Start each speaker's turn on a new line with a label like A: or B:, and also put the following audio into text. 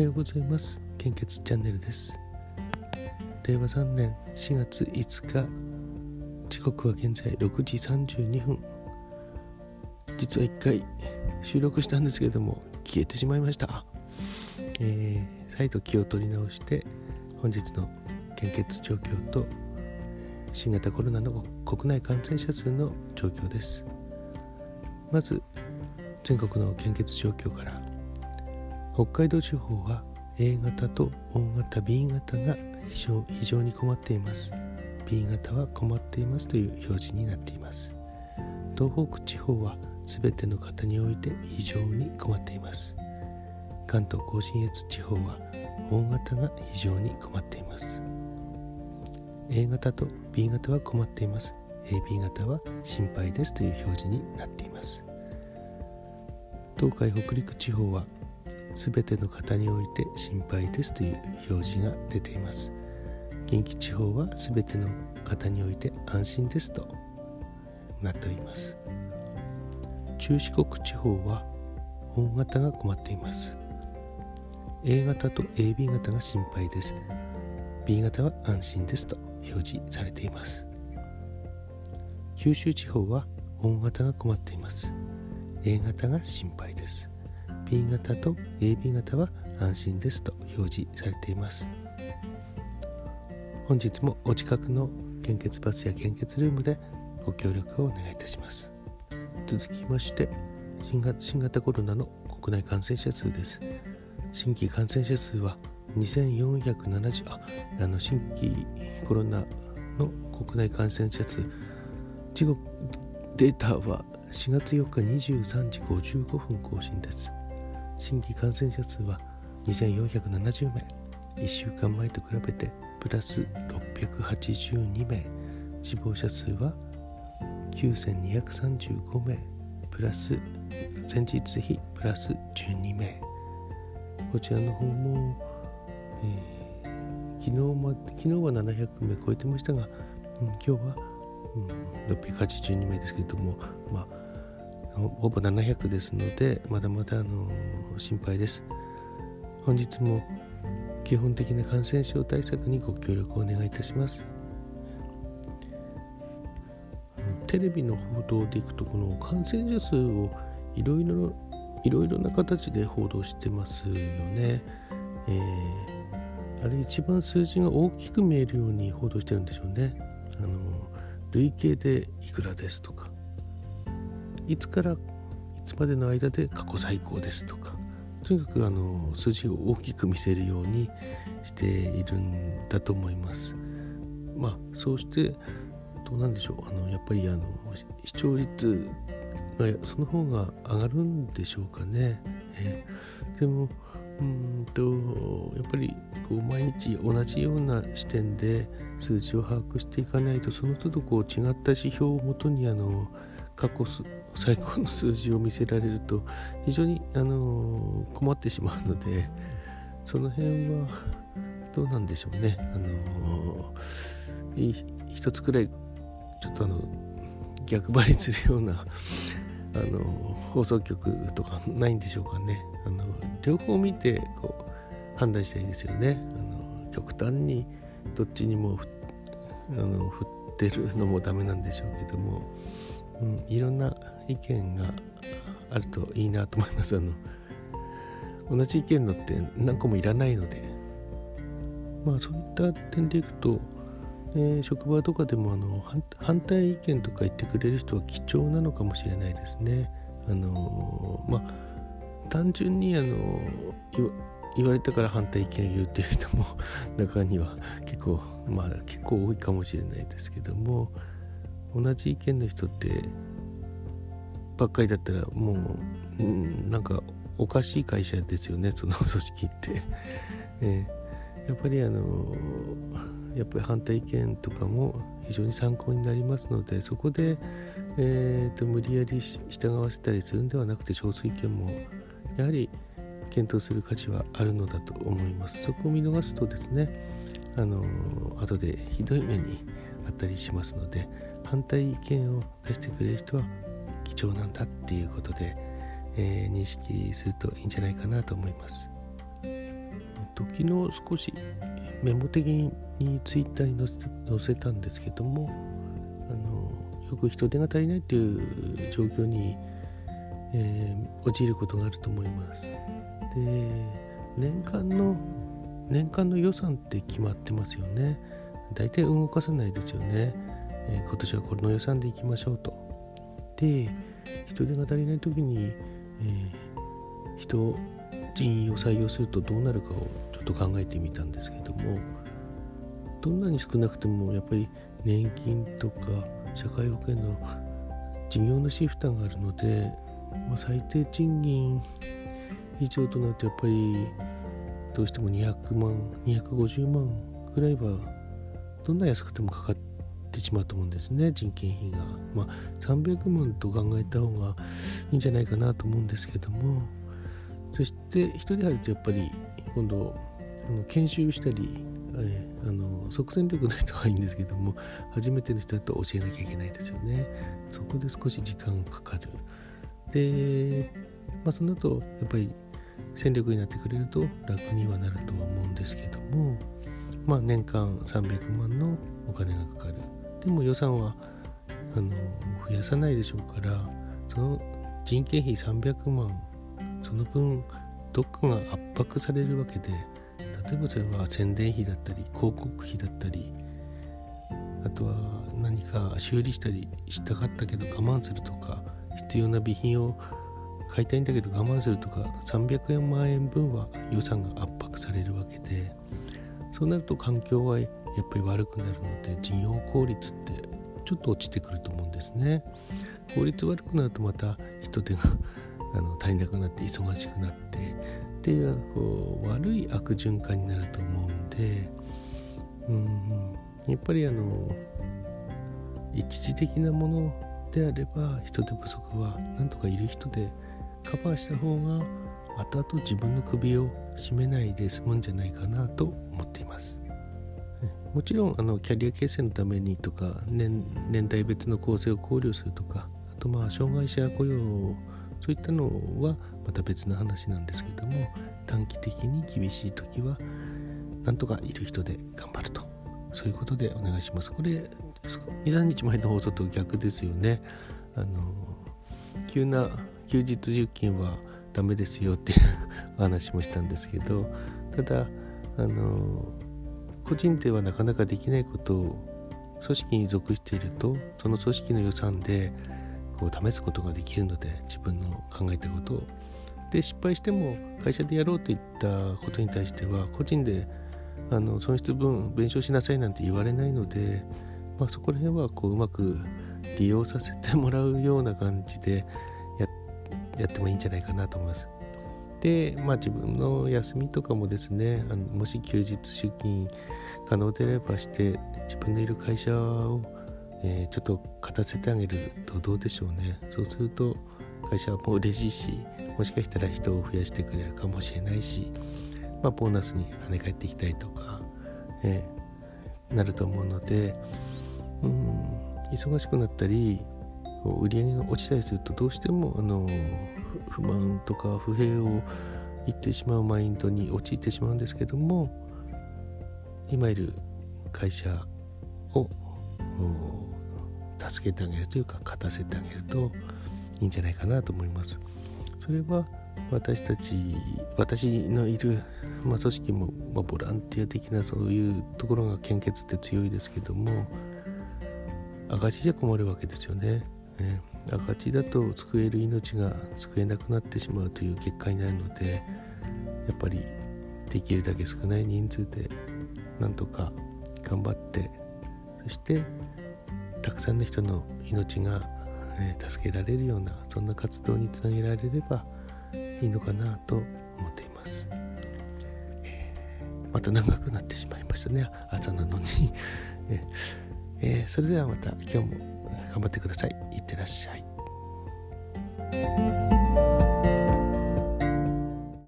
A: はようございます。献血チャンネルです。令和3年4月5日時刻は現在6時32分。実は1回収録したんですけれども消えてしまいました。えー、再度気を取り直して本日の献血状況と新型コロナの国内感染者数の状況です。まず全国の献血状況から北海道地方は A 型と O 型 B 型が非常非常に困っています。B 型は困っていますという表示になっています。東北地方は全ての方において非常に困っています。関東甲信越地方は O 型が非常に困っています。A 型と B 型は困っています。AB 型は心配ですという表示になっています。東海北陸地方は全ての方において心配ですという表示が出ています。近畿地方は全ての方において安心ですとなっております。中四国地方は O 型が困っています。A 型と AB 型が心配です。B 型は安心ですと表示されています。九州地方は O 型が困っています。A 型が心配です。B 型と AB 型は安心ですと表示されています。本日もお近くの献血バスや献血ルームでご協力をお願いいたします。続きまして新型新型コロナの国内感染者数です。新規感染者数は2470ああの新規コロナの国内感染者数。地獄データは4月4日23時55分更新です。新規感染者数は2470名。1週間前と比べてプラス682名。死亡者数は9235名。プラス前日比プラス12名。こちらの方も、えー、昨日ま昨日は700名超えてましたが、うん、今日は、うん、682名ですけれども、まあ、ほぼ700ですのでまだまだ、あの、心配です本日も基本的な感染症対策にご協力をお願いいたしますテレビの報道でいくとこの感染者数をいろいろいろいろな形で報道してますよね。えー、あれ一番数字が大きく見えるように報道してるんでしょうね。あの累計でいくらですとかいつからいつまでの間で過去最高ですとかとにかくあの数字を大きく見せるようにしているんだと思います。まあそうしてどうなんでしょうあのやっぱりあの視聴率がその方が上がるんでしょうかね。えー、でもうんとやっぱりこう毎日同じような視点で数字を把握していかないとその都度こう違った指標をもとにあの過去最高の数字を見せられると非常にあの困ってしまうのでその辺はどうなんでしょうね。あの一つくらいちょっとあの逆張りするようなあの放送局とかないんでしょうかね。あの両方見てこう判断したいですよね。あの極端にどっちにもあの振ってるのもダメなんでしょうけども、うん、いろんな意見があるといいなと思いますあの同じ意見のって何個もいらないのでまあそういった点でいくとえ職場とかでもあの反対意見とか言ってくれる人は貴重なのかもしれないですね。あのまあ、単純にあの言われたから反対意見を言うっていう人も 中には結構まあ結構多いかもしれないですけども同じ意見の人ってばっかりだったらもう、うん、なんかおかしい会社ですよね その組織って。えー、やっぱりあのやっぱり反対意見とかも非常に参考になりますのでそこで、えーと、無理やり従わせたりするんではなくて少数意見もやはり検討する価値はあるのだと思いますそこを見逃すとですねあの後でひどい目にあったりしますので反対意見を出してくれる人は貴重なんだっていうことで、えー、認識するといいんじゃないかなと思います昨日少しメモ的にツイッターに載せたんですけどもあのよく人手が足りないっていう状況に、えー、陥ることがあると思います。で年間の年間の予算って決まってますよね。大体動かさないですよね。えー、今年はこの予算でいきましょうと。で人手が足りない時に、えー、人人員を採用するとどうなるかをちょっと考えてみたんですけどもどんなに少なくてもやっぱり年金とか社会保険の事業主負担があるので、まあ、最低賃金以上となるとやっぱりどうしても200万250万ぐらいはどんな安くてもかかってしまうと思うんですね。人件費が。まあ300万と考えた方がいいんじゃないかなと思うんですけども。そして1人入るとやっぱり今度あの研修したり、あの即戦力の人はいいんですけども初めての人だと教えなきゃいけないですよね。そこで少し時間がかかる。で、まあ、その後やっぱり戦力になってくれると楽にはなるとは思うんですけども。まあ年間300万のお金がかかる。でも予算はあの増やさないでしょうからその人件費300万その分どっかが圧迫されるわけで例えばそれは宣伝費だったり広告費だったりあとは何か修理したりしたかったけど我慢するとか必要な備品を買いたいんだけど我慢するとか300万円分は予算が圧迫されるわけでそうなると環境はやっぱり悪くなるので事業効率ってちょっと落ちてくると思うんですね効率悪くなるとまた人手が あの足りなくなって忙しくなってっていうこう悪い悪循環になると思うんで、うん、やっぱりあの一時的なものであれば人手不足はなんとかいる人でカバーした方が後々自分の首を絞めないで済むんじゃないかなと思っています。もちろんあのキャリア形成のためにとか年年代別の構成を考慮するとかあとまあ障害者雇用そういったのはまた別の話なんですけども短期的に厳しい時はなんとかいる人で頑張ると。そういうことでお願いします。これ23日前の放送と逆ですよね。あの急な休日出勤はダメですよっていうお話もしたんですけどただあの個人ではなかなかできないことを組織に属しているとその組織の予算でこう試すことができるので自分の考えたことをで失敗しても会社でやろうといったことに対しては個人であの損失分弁償しなさいなんて言われないので、まあ、そこら辺はこううまく利用させてもらうような感じでややってもいいんじゃないかなと思います。で、まあ、自分の休みとかもですねあのもし休日出勤可能であればして自分のいる会社をえー、ちょっと勝たせてあげるとどうでしょうね。そうすると会社はもう嬉しいしもしかしたら人を増やしてくれるかもしれないし、まあ、ボーナスに跳ね返っていきたいとか、えー、なると思うのでうん忙しくなったりこう売り上げが落ちたりするとどうしてもあの不満とか不平を言ってしまうマインドに陥ってしまうんですけども今いる会社を助けてあげるというか勝たせてあげるといいんじゃないかなと思います。それは私たち私のいる、まあ、組織も、まあ、ボランティア的なそういうところが献血って強いですけども赤字じゃ困るわけですよね。ね。赤字だと救える命が救えなくなってしまうという結果になるのでやっぱりできるだけ少ない人数でなんとか頑張ってそしてたくさんの人の命が、え、助けられるようなそんな活動につなげられればいいのかなと思っています、また長くなってしまいましたね。朝なのに。えー、それではまた今日も頑張ってください。いってらっしゃい。